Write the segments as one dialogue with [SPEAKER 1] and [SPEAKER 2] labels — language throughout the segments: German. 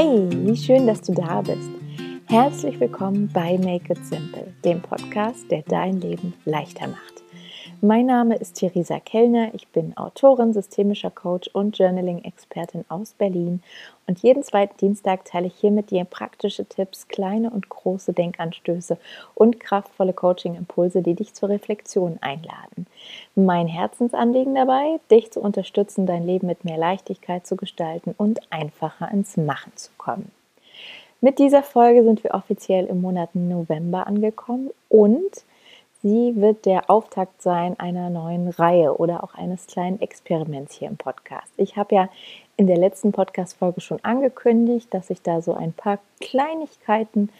[SPEAKER 1] Hey, wie schön, dass du da bist. Herzlich willkommen bei Make It Simple, dem Podcast, der dein Leben leichter macht. Mein Name ist Theresa Kellner, ich bin Autorin, systemischer Coach und Journaling-Expertin aus Berlin und jeden zweiten Dienstag teile ich hier mit dir praktische Tipps, kleine und große Denkanstöße und kraftvolle Coaching-Impulse, die dich zur Reflexion einladen. Mein Herzensanliegen dabei, dich zu unterstützen, dein Leben mit mehr Leichtigkeit zu gestalten und einfacher ins Machen zu kommen. Mit dieser Folge sind wir offiziell im Monat November angekommen und Sie wird der Auftakt sein einer neuen Reihe oder auch eines kleinen Experiments hier im Podcast. Ich habe ja in der letzten Podcast-Folge schon angekündigt, dass ich da so ein paar Kleinigkeiten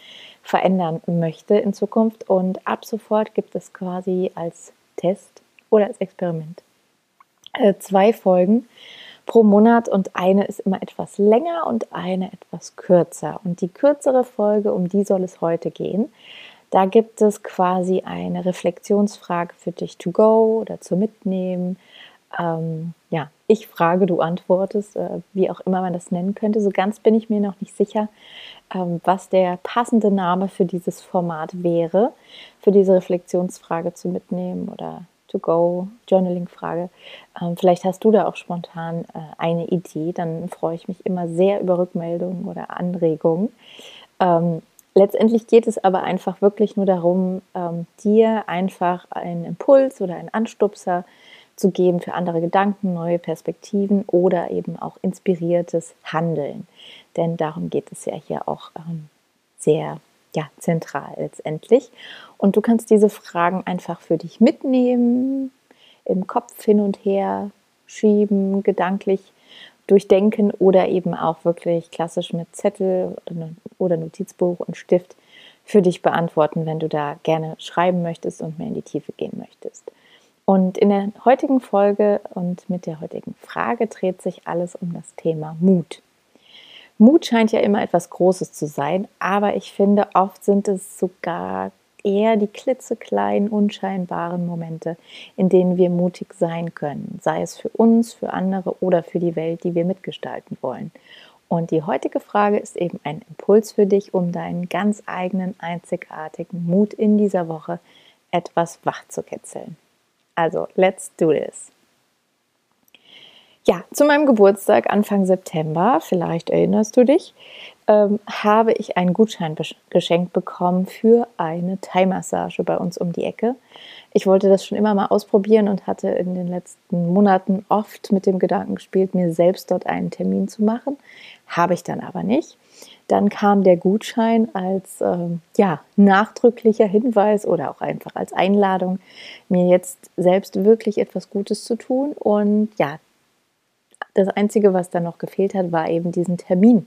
[SPEAKER 1] verändern möchte in Zukunft und ab sofort gibt es quasi als Test oder als Experiment äh, zwei Folgen pro Monat und eine ist immer etwas länger und eine etwas kürzer. Und die kürzere Folge, um die soll es heute gehen. Da gibt es quasi eine Reflexionsfrage für dich to go oder zu mitnehmen. Ähm, ja, ich frage, du antwortest, äh, wie auch immer man das nennen könnte. So ganz bin ich mir noch nicht sicher, ähm, was der passende Name für dieses Format wäre, für diese Reflexionsfrage zu mitnehmen oder to go, Journaling-Frage. Ähm, vielleicht hast du da auch spontan äh, eine Idee, dann freue ich mich immer sehr über Rückmeldungen oder Anregungen. Letztendlich geht es aber einfach wirklich nur darum, ähm, dir einfach einen Impuls oder einen Anstupser zu geben für andere Gedanken, neue Perspektiven oder eben auch inspiriertes Handeln. Denn darum geht es ja hier auch ähm, sehr ja, zentral letztendlich. Und du kannst diese Fragen einfach für dich mitnehmen, im Kopf hin und her schieben, gedanklich durchdenken oder eben auch wirklich klassisch mit Zettel oder Notizbuch und Stift für dich beantworten, wenn du da gerne schreiben möchtest und mehr in die Tiefe gehen möchtest. Und in der heutigen Folge und mit der heutigen Frage dreht sich alles um das Thema Mut. Mut scheint ja immer etwas Großes zu sein, aber ich finde, oft sind es sogar eher die klitzekleinen, unscheinbaren Momente, in denen wir mutig sein können, sei es für uns, für andere oder für die Welt, die wir mitgestalten wollen. Und die heutige Frage ist eben ein Impuls für dich, um deinen ganz eigenen, einzigartigen Mut in dieser Woche etwas wach zu kitzeln. Also, let's do this. Ja, zu meinem Geburtstag Anfang September, vielleicht erinnerst du dich, ähm, habe ich einen Gutschein geschenkt bekommen für eine Thai-Massage bei uns um die Ecke. Ich wollte das schon immer mal ausprobieren und hatte in den letzten Monaten oft mit dem Gedanken gespielt, mir selbst dort einen Termin zu machen. Habe ich dann aber nicht. Dann kam der Gutschein als ähm, ja, nachdrücklicher Hinweis oder auch einfach als Einladung, mir jetzt selbst wirklich etwas Gutes zu tun. Und ja, das Einzige, was dann noch gefehlt hat, war eben diesen Termin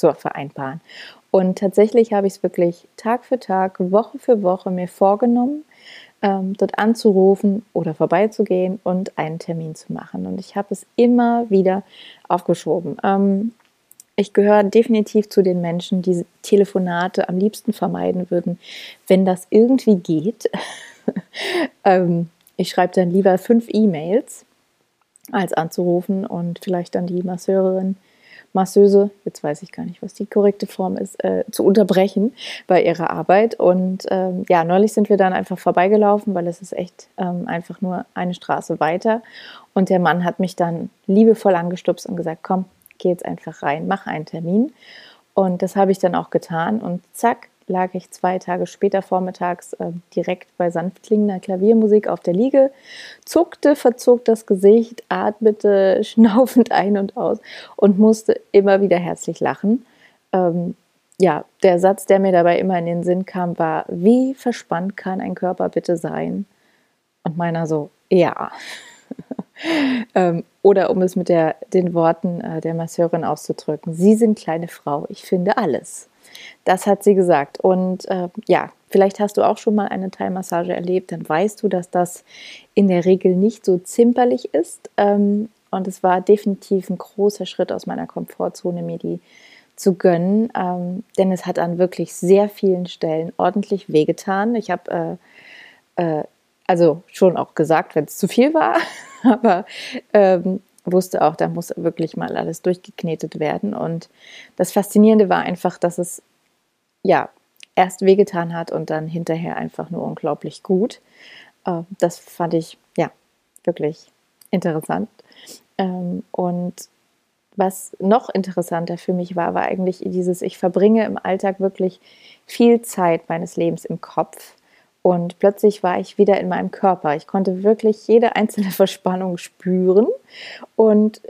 [SPEAKER 1] zu vereinbaren. Und tatsächlich habe ich es wirklich Tag für Tag, Woche für Woche mir vorgenommen, ähm, dort anzurufen oder vorbeizugehen und einen Termin zu machen. Und ich habe es immer wieder aufgeschoben. Ähm, ich gehöre definitiv zu den Menschen, die Telefonate am liebsten vermeiden würden, wenn das irgendwie geht. ähm, ich schreibe dann lieber fünf E-Mails, als anzurufen und vielleicht dann die Masseurin Masseuse, jetzt weiß ich gar nicht, was die korrekte Form ist, äh, zu unterbrechen bei ihrer Arbeit. Und ähm, ja, neulich sind wir dann einfach vorbeigelaufen, weil es ist echt ähm, einfach nur eine Straße weiter. Und der Mann hat mich dann liebevoll angestupst und gesagt, komm, geh jetzt einfach rein, mach einen Termin. Und das habe ich dann auch getan und zack, lag ich zwei Tage später vormittags äh, direkt bei sanft klingender Klaviermusik auf der Liege, zuckte, verzog das Gesicht, atmete schnaufend ein und aus und musste immer wieder herzlich lachen. Ähm, ja, der Satz, der mir dabei immer in den Sinn kam, war, wie verspannt kann ein Körper bitte sein? Und meiner so, ja. ähm, oder um es mit der, den Worten äh, der Masseurin auszudrücken, Sie sind kleine Frau, ich finde alles. Das hat sie gesagt. Und äh, ja, vielleicht hast du auch schon mal eine Thai-Massage erlebt, dann weißt du, dass das in der Regel nicht so zimperlich ist. Ähm, und es war definitiv ein großer Schritt aus meiner Komfortzone, mir die zu gönnen, ähm, denn es hat an wirklich sehr vielen Stellen ordentlich wehgetan. Ich habe äh, äh, also schon auch gesagt, wenn es zu viel war, aber ähm, wusste auch, da muss wirklich mal alles durchgeknetet werden. Und das Faszinierende war einfach, dass es ja erst wehgetan hat und dann hinterher einfach nur unglaublich gut. Ähm, das fand ich ja wirklich interessant. Ähm, und was noch interessanter für mich war, war eigentlich dieses, ich verbringe im Alltag wirklich viel Zeit meines Lebens im Kopf. Und plötzlich war ich wieder in meinem Körper. Ich konnte wirklich jede einzelne Verspannung spüren und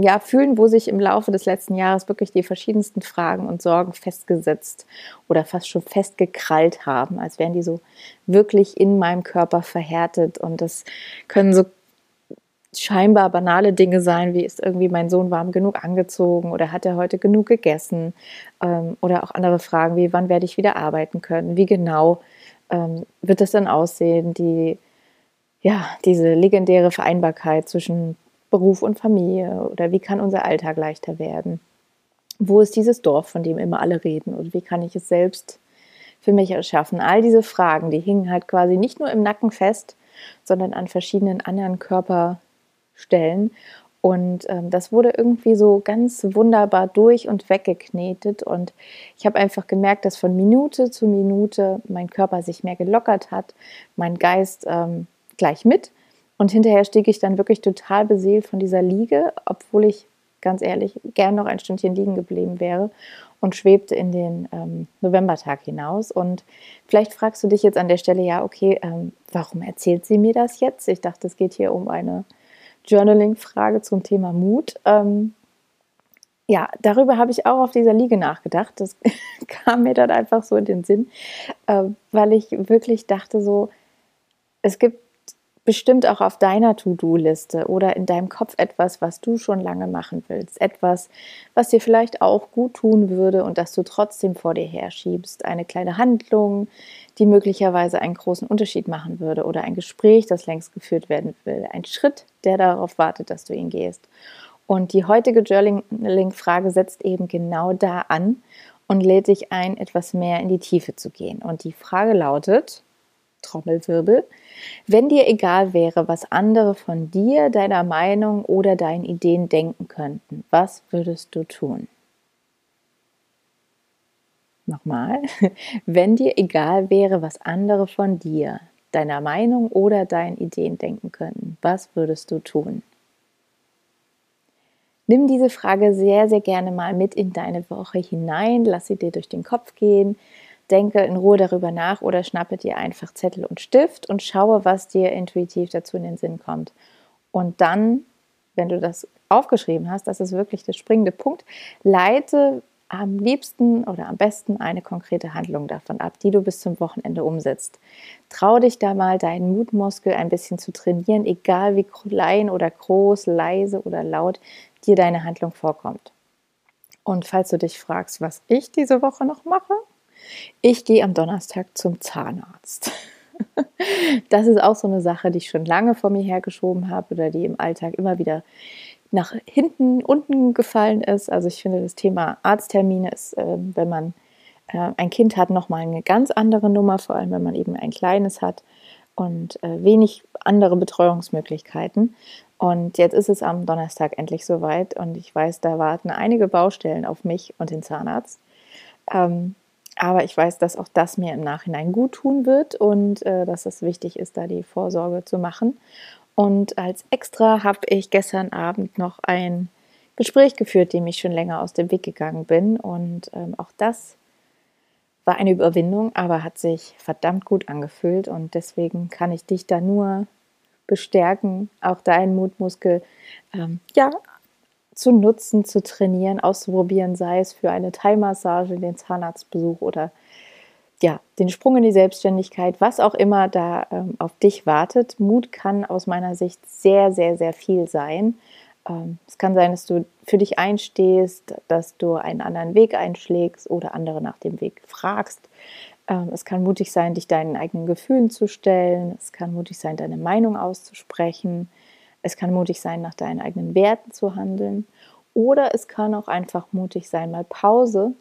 [SPEAKER 1] ja, fühlen, wo sich im Laufe des letzten Jahres wirklich die verschiedensten Fragen und Sorgen festgesetzt oder fast schon festgekrallt haben, als wären die so wirklich in meinem Körper verhärtet. Und das können so scheinbar banale Dinge sein, wie ist irgendwie mein Sohn warm genug angezogen oder hat er heute genug gegessen? Ähm, oder auch andere Fragen wie wann werde ich wieder arbeiten können, wie genau ähm, wird das dann aussehen, die ja diese legendäre Vereinbarkeit zwischen Beruf und Familie oder wie kann unser Alltag leichter werden, wo ist dieses Dorf, von dem immer alle reden und wie kann ich es selbst für mich erschaffen. All diese Fragen, die hingen halt quasi nicht nur im Nacken fest, sondern an verschiedenen anderen Körper stellen. Und ähm, das wurde irgendwie so ganz wunderbar durch und weggeknetet. Und ich habe einfach gemerkt, dass von Minute zu Minute mein Körper sich mehr gelockert hat, mein Geist ähm, gleich mit. Und hinterher stieg ich dann wirklich total beseelt von dieser Liege, obwohl ich ganz ehrlich gern noch ein Stündchen liegen geblieben wäre und schwebte in den ähm, Novembertag hinaus. Und vielleicht fragst du dich jetzt an der Stelle, ja, okay, ähm, warum erzählt sie mir das jetzt? Ich dachte, es geht hier um eine Journaling-Frage zum Thema Mut. Ähm, ja, darüber habe ich auch auf dieser Liege nachgedacht. Das kam mir dann einfach so in den Sinn, äh, weil ich wirklich dachte so, es gibt bestimmt auch auf deiner To-Do-Liste oder in deinem Kopf etwas, was du schon lange machen willst. Etwas, was dir vielleicht auch gut tun würde und das du trotzdem vor dir herschiebst. Eine kleine Handlung, die möglicherweise einen großen Unterschied machen würde oder ein Gespräch, das längst geführt werden will. Ein Schritt, der darauf wartet, dass du ihn gehst. Und die heutige Journaling-Frage setzt eben genau da an und lädt dich ein, etwas mehr in die Tiefe zu gehen. Und die Frage lautet, Trommelwirbel, wenn dir egal wäre, was andere von dir, deiner Meinung oder deinen Ideen denken könnten, was würdest du tun? Nochmal, wenn dir egal wäre, was andere von dir, deiner Meinung oder deinen Ideen denken könnten, was würdest du tun? Nimm diese Frage sehr, sehr gerne mal mit in deine Woche hinein, lass sie dir durch den Kopf gehen, denke in Ruhe darüber nach oder schnappe dir einfach Zettel und Stift und schaue, was dir intuitiv dazu in den Sinn kommt. Und dann, wenn du das aufgeschrieben hast, das ist wirklich der springende Punkt, leite am liebsten oder am besten eine konkrete Handlung davon ab, die du bis zum Wochenende umsetzt. Trau dich da mal, deinen Mutmuskel ein bisschen zu trainieren, egal wie klein oder groß, leise oder laut dir deine Handlung vorkommt. Und falls du dich fragst, was ich diese Woche noch mache, ich gehe am Donnerstag zum Zahnarzt. Das ist auch so eine Sache, die ich schon lange vor mir hergeschoben habe oder die im Alltag immer wieder nach hinten, unten gefallen ist. Also ich finde, das Thema Arzttermine ist, ähm, wenn man äh, ein Kind hat, nochmal eine ganz andere Nummer, vor allem wenn man eben ein kleines hat und äh, wenig andere Betreuungsmöglichkeiten. Und jetzt ist es am Donnerstag endlich soweit und ich weiß, da warten einige Baustellen auf mich und den Zahnarzt. Ähm, aber ich weiß, dass auch das mir im Nachhinein gut tun wird und äh, dass es wichtig ist, da die Vorsorge zu machen. Und als extra habe ich gestern Abend noch ein Gespräch geführt, dem ich schon länger aus dem Weg gegangen bin. Und ähm, auch das war eine Überwindung, aber hat sich verdammt gut angefühlt. Und deswegen kann ich dich da nur bestärken, auch deinen Mutmuskel ähm, ja, zu nutzen, zu trainieren, auszuprobieren, sei es für eine Thai-Massage, den Zahnarztbesuch oder ja, den Sprung in die Selbstständigkeit, was auch immer da ähm, auf dich wartet. Mut kann aus meiner Sicht sehr, sehr, sehr viel sein. Ähm, es kann sein, dass du für dich einstehst, dass du einen anderen Weg einschlägst oder andere nach dem Weg fragst. Ähm, es kann mutig sein, dich deinen eigenen Gefühlen zu stellen. Es kann mutig sein, deine Meinung auszusprechen. Es kann mutig sein, nach deinen eigenen Werten zu handeln. Oder es kann auch einfach mutig sein, mal Pause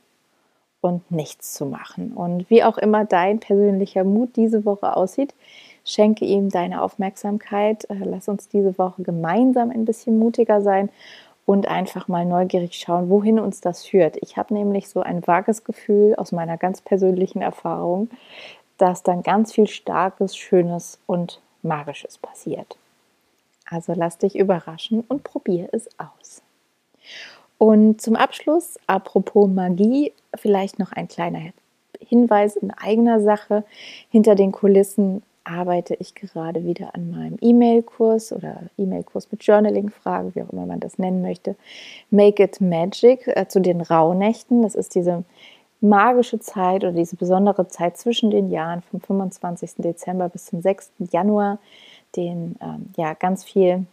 [SPEAKER 1] und nichts zu machen. Und wie auch immer dein persönlicher Mut diese Woche aussieht, Schenke ihm deine Aufmerksamkeit. Äh, lass uns diese Woche gemeinsam ein bisschen mutiger sein und einfach mal neugierig schauen, wohin uns das führt. Ich habe nämlich so ein vages Gefühl aus meiner ganz persönlichen Erfahrung, dass dann ganz viel Starkes, Schönes und Magisches passiert. Also lass dich überraschen und probier es aus. Und zum Abschluss, apropos Magie, vielleicht noch ein kleiner Hinweis in eigener Sache. Hinter den Kulissen arbeite ich gerade wieder an meinem E-Mail-Kurs oder E-Mail-Kurs mit Journaling-Fragen, wie auch immer man das nennen möchte. Make It Magic äh, zu den Rauhnächten. Das ist diese magische Zeit oder diese besondere Zeit zwischen den Jahren vom 25. Dezember bis zum 6. Januar, den ähm, ja ganz viel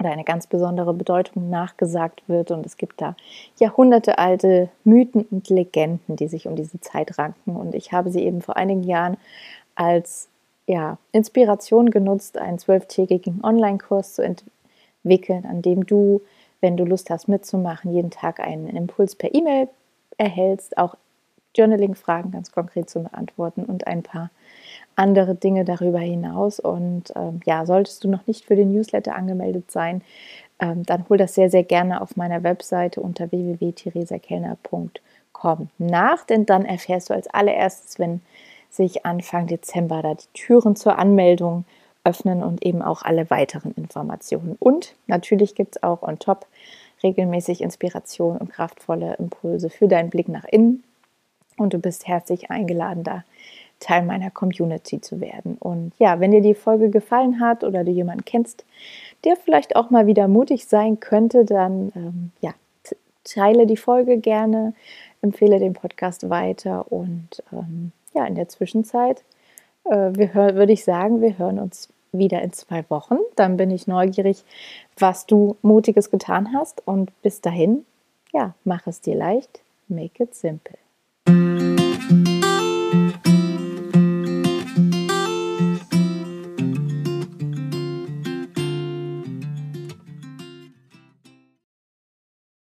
[SPEAKER 1] oder eine ganz besondere Bedeutung nachgesagt wird. Und es gibt da jahrhundertealte Mythen und Legenden, die sich um diese Zeit ranken. Und ich habe sie eben vor einigen Jahren als ja, Inspiration genutzt, einen zwölftägigen Online-Kurs zu entwickeln, an dem du, wenn du Lust hast mitzumachen, jeden Tag einen Impuls per E-Mail erhältst, auch Journaling-Fragen ganz konkret zu beantworten und ein paar andere Dinge darüber hinaus. Und ähm, ja, solltest du noch nicht für den Newsletter angemeldet sein, ähm, dann hol das sehr, sehr gerne auf meiner Webseite unter www.theresakelner.com nach, denn dann erfährst du als allererstes, wenn sich Anfang Dezember da die Türen zur Anmeldung öffnen und eben auch alle weiteren Informationen. Und natürlich gibt es auch on top regelmäßig Inspiration und kraftvolle Impulse für deinen Blick nach innen. Und du bist herzlich eingeladen, da Teil meiner Community zu werden. Und ja, wenn dir die Folge gefallen hat oder du jemanden kennst, der vielleicht auch mal wieder mutig sein könnte, dann ähm, ja, teile die Folge gerne, empfehle den Podcast weiter und ähm, ja, in der Zwischenzeit äh, wir hör, würde ich sagen, wir hören uns wieder in zwei Wochen. Dann bin ich neugierig, was du Mutiges getan hast. Und bis dahin, ja, mach es dir leicht, make it simple.